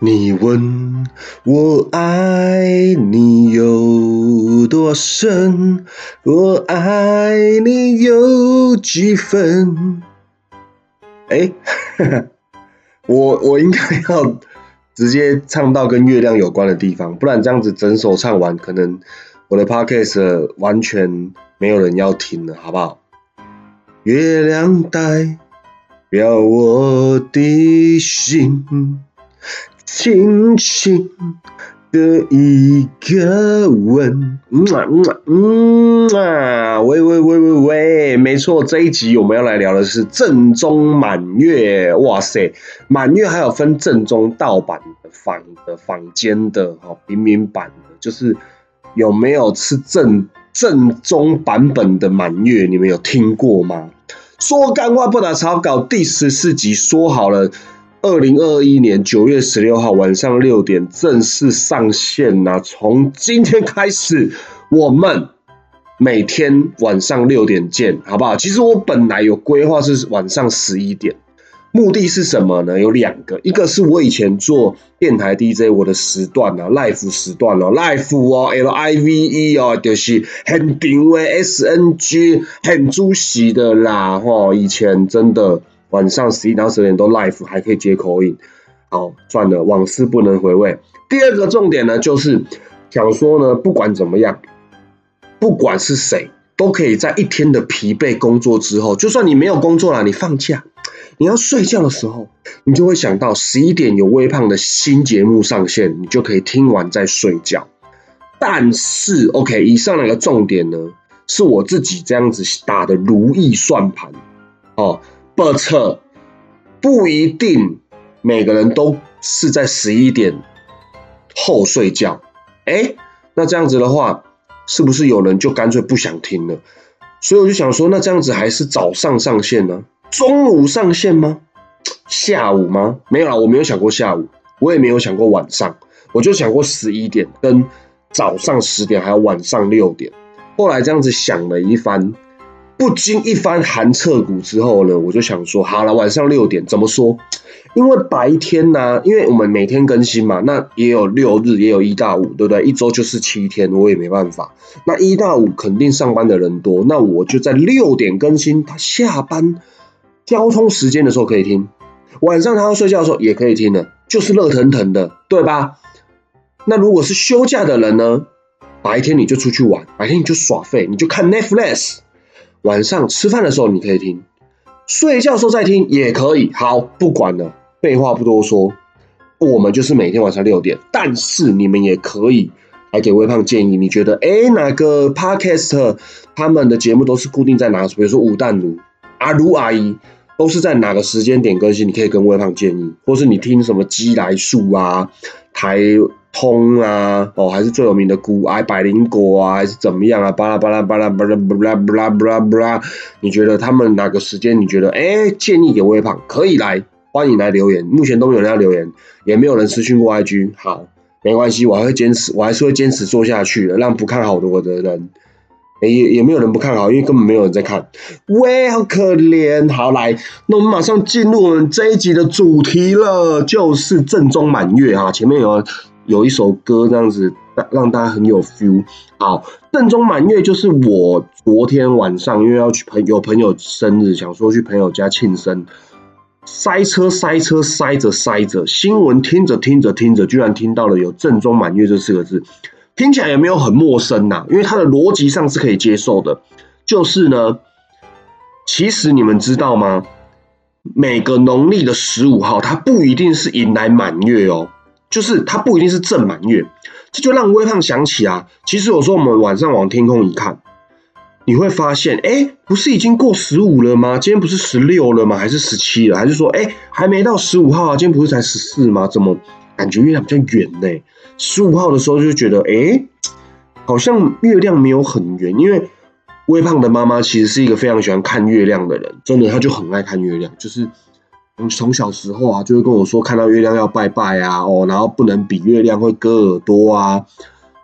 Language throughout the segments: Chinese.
你问我爱你有多深，我爱你有几分？哎，我我应该要直接唱到跟月亮有关的地方，不然这样子整首唱完，可能我的 podcast 完全没有人要听了，好不好？月亮代表我的心。轻轻的一个吻，嗯啊嗯啊嗯啊，喂喂喂喂喂，没错，这一集我们要来聊的是正宗满月，哇塞，满月还有分正宗盗版的仿的坊间的哈平民版的，就是有没有吃正正宗版本的满月？你们有听过吗？说干话不打草稿第十四集说好了。二零二一年九月十六号晚上六点正式上线呐！从今天开始，我们每天晚上六点见，好不好？其实我本来有规划是晚上十一点，目的是什么呢？有两个，一个是我以前做电台 DJ 我的时段啊，live 时段哦，live 哦，L I V E 哦，就是很定位 S N G 很主席的啦，吼，以前真的。晚上十一到十点都 live 还可以接口音，好，算了，往事不能回味。第二个重点呢，就是想说呢，不管怎么样，不管是谁，都可以在一天的疲惫工作之后，就算你没有工作了，你放假，你要睡觉的时候，你就会想到十一点有微胖的新节目上线，你就可以听完再睡觉。但是，OK，以上两个重点呢，是我自己这样子打的如意算盘，哦。But 不一定每个人都是在十一点后睡觉，哎，那这样子的话，是不是有人就干脆不想听了？所以我就想说，那这样子还是早上上线呢？中午上线吗？下午吗？没有啦，我没有想过下午，我也没有想过晚上，我就想过十一点跟早上十点，还有晚上六点。后来这样子想了一番。不经一番寒彻骨之后呢，我就想说，好了，晚上六点怎么说？因为白天呢，因为我们每天更新嘛，那也有六日，也有一到五，对不对？一周就是七天，我也没办法。那一到五肯定上班的人多，那我就在六点更新，他下班交通时间的时候可以听，晚上他要睡觉的时候也可以听的，就是热腾腾的，对吧？那如果是休假的人呢，白天你就出去玩，白天你就耍废，你就看 Netflix。晚上吃饭的时候你可以听，睡觉时候再听也可以。好，不管了，废话不多说，我们就是每天晚上六点。但是你们也可以来给微胖建议，你觉得哎哪个 podcast 他们的节目都是固定在哪？比如说武旦如、阿如阿姨都是在哪个时间点更新？你可以跟微胖建议，或是你听什么鸡来树啊台。通啊，哦，还是最有名的古癌百灵果啊，还是怎么样啊？巴拉巴拉巴拉巴拉巴拉巴拉巴拉巴拉，你觉得他们哪个时间？你觉得哎，建议给微胖可以来，欢迎来留言。目前都没有人要留言，也没有人私讯过 IG。好，没关系，我还会坚持，我还是会坚持做下去的，让不看好的我的人，也也没有人不看好，因为根本没有人在看。喂，好可怜。好来，那我们马上进入我们这一集的主题了，就是正宗满月啊。前面有。有一首歌这样子，让大家很有 feel。好，正宗满月就是我昨天晚上因为要去朋有朋友生日，想说去朋友家庆生，塞车塞车塞着塞着，新闻听着听着听着，居然听到了有正宗满月这四个字，听起来也没有很陌生呐，因为它的逻辑上是可以接受的。就是呢，其实你们知道吗？每个农历的十五号，它不一定是迎来满月哦。就是它不一定是正满月，这就让微胖想起啊，其实有时候我们晚上往天空一看，你会发现，哎，不是已经过十五了吗？今天不是十六了吗？还是十七了？还是说，哎，还没到十五号啊？今天不是才十四吗？怎么感觉月亮比较圆呢？十五号的时候就觉得，哎，好像月亮没有很圆，因为微胖的妈妈其实是一个非常喜欢看月亮的人，真的，她就很爱看月亮，就是。从小时候啊，就会跟我说看到月亮要拜拜啊，哦，然后不能比月亮会割耳朵啊。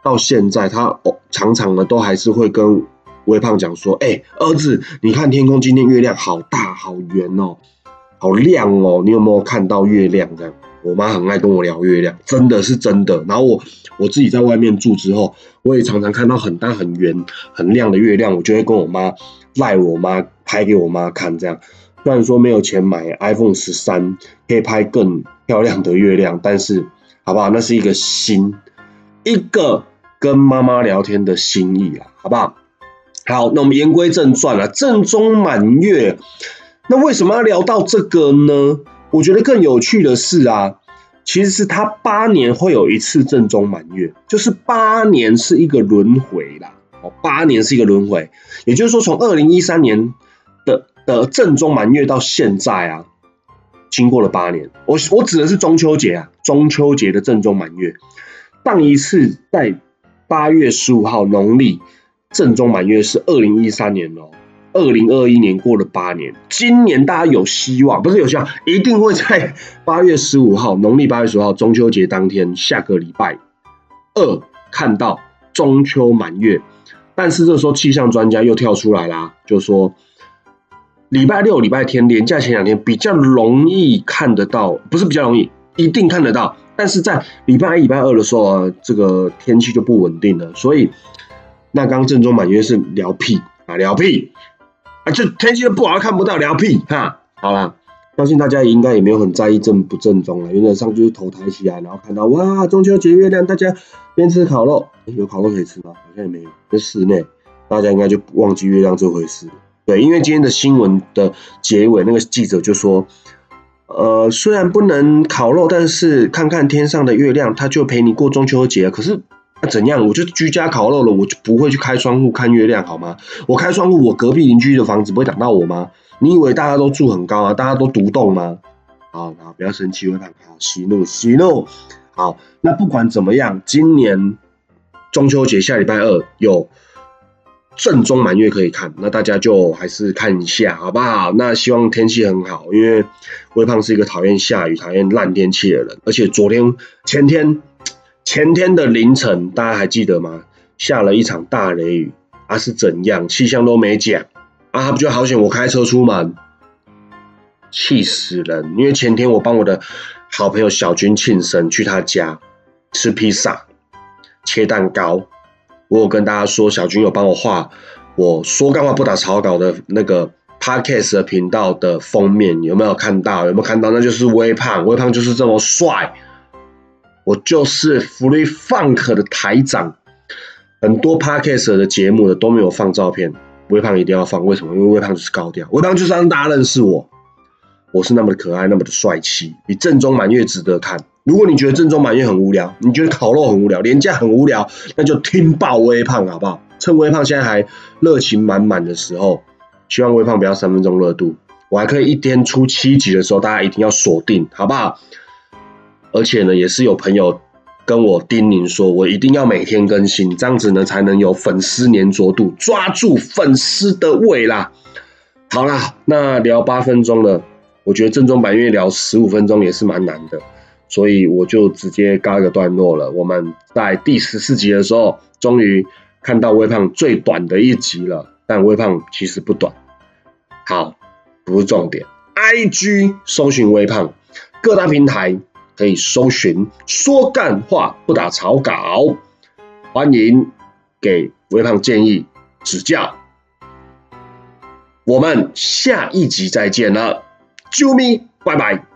到现在，他哦常常呢都还是会跟微胖讲说：“哎，儿子，你看天空今天月亮好大好圆哦，好亮哦，你有没有看到月亮？”这样，我妈很爱跟我聊月亮，真的是真的。然后我我自己在外面住之后，我也常常看到很大、很圆、很亮的月亮，我就会跟我妈赖我妈拍给我妈看。这样虽然说没有钱买 iPhone 十三，可以拍更漂亮的月亮，但是好不好？那是一个心，一个跟妈妈聊天的心意啦，好不好？好，那我们言归正传了，正中满月，那为什么要聊到这个呢？我觉得更有趣的是啊，其实是他八年会有一次正中满月，就是八年是一个轮回啦。哦，八年是一个轮回，也就是说从二零一三年的的正中满月到现在啊，经过了八年。我我指的是中秋节啊，中秋节的正中满月，上一次在八月十五号农历正中满月是二零一三年哦。二零二一年过了八年，今年大家有希望，不是有希望，一定会在八月十五号，农历八月十五号，中秋节当天，下个礼拜二看到中秋满月。但是这时候气象专家又跳出来啦，就说礼拜六、礼拜天连假前两天比较容易看得到，不是比较容易，一定看得到。但是在礼拜一、礼拜二的时候啊，这个天气就不稳定了。所以那刚正中满月是聊屁啊，聊屁。啊，这天气不好，看不到聊屁哈。好了，相信大家应该也没有很在意正不正宗了。原则上就是头抬起来，然后看到哇，中秋节月亮，大家边吃烤肉，有烤肉可以吃吗？好像也没有。在室内，大家应该就忘记月亮这回事了。对，因为今天的新闻的结尾，那个记者就说，呃，虽然不能烤肉，但是看看天上的月亮，他就陪你过中秋节。可是。那怎样？我就居家烤肉了，我就不会去开窗户看月亮，好吗？我开窗户，我隔壁邻居的房子不会挡到我吗？你以为大家都住很高啊？大家都独栋吗？好，好，不要生气，会看好，息怒，息怒。好，那不管怎么样，今年中秋节下礼拜二有正中满月可以看，那大家就还是看一下，好不好？那希望天气很好，因为微胖是一个讨厌下雨、讨厌烂天气的人，而且昨天、前天。前天的凌晨，大家还记得吗？下了一场大雷雨，啊是怎样？气象都没讲，啊他不就好险？我开车出门，气死人！因为前天我帮我的好朋友小军庆生，去他家吃披萨、切蛋糕。我有跟大家说，小军有帮我画我说干话不打草稿的那个 podcast 的频道的封面，有没有看到？有没有看到？那就是微胖，微胖就是这么帅。我就是 Free Funk 的台长，很多 Podcast 的节目的都没有放照片，微胖一定要放，为什么？因为微胖就是高调，微胖就是让大家认识我，我是那么的可爱，那么的帅气，比正中满月值得看。如果你觉得正中满月很无聊，你觉得烤肉很无聊，廉价很无聊，那就听爆微胖好不好？趁微胖现在还热情满满的时候，希望微胖不要三分钟热度，我还可以一天出七集的时候，大家一定要锁定，好不好？而且呢，也是有朋友跟我叮咛说，我一定要每天更新，这样子呢才能有粉丝粘着度，抓住粉丝的胃啦。好啦，那聊八分钟了，我觉得正中满月聊十五分钟也是蛮难的，所以我就直接告一个段落了。我们在第十四集的时候，终于看到微胖最短的一集了，但微胖其实不短。好，不是重点，IG 搜寻微胖，各大平台。可以搜寻说干话不打草稿，欢迎给微胖建议指教。我们下一集再见了，啾咪，拜拜。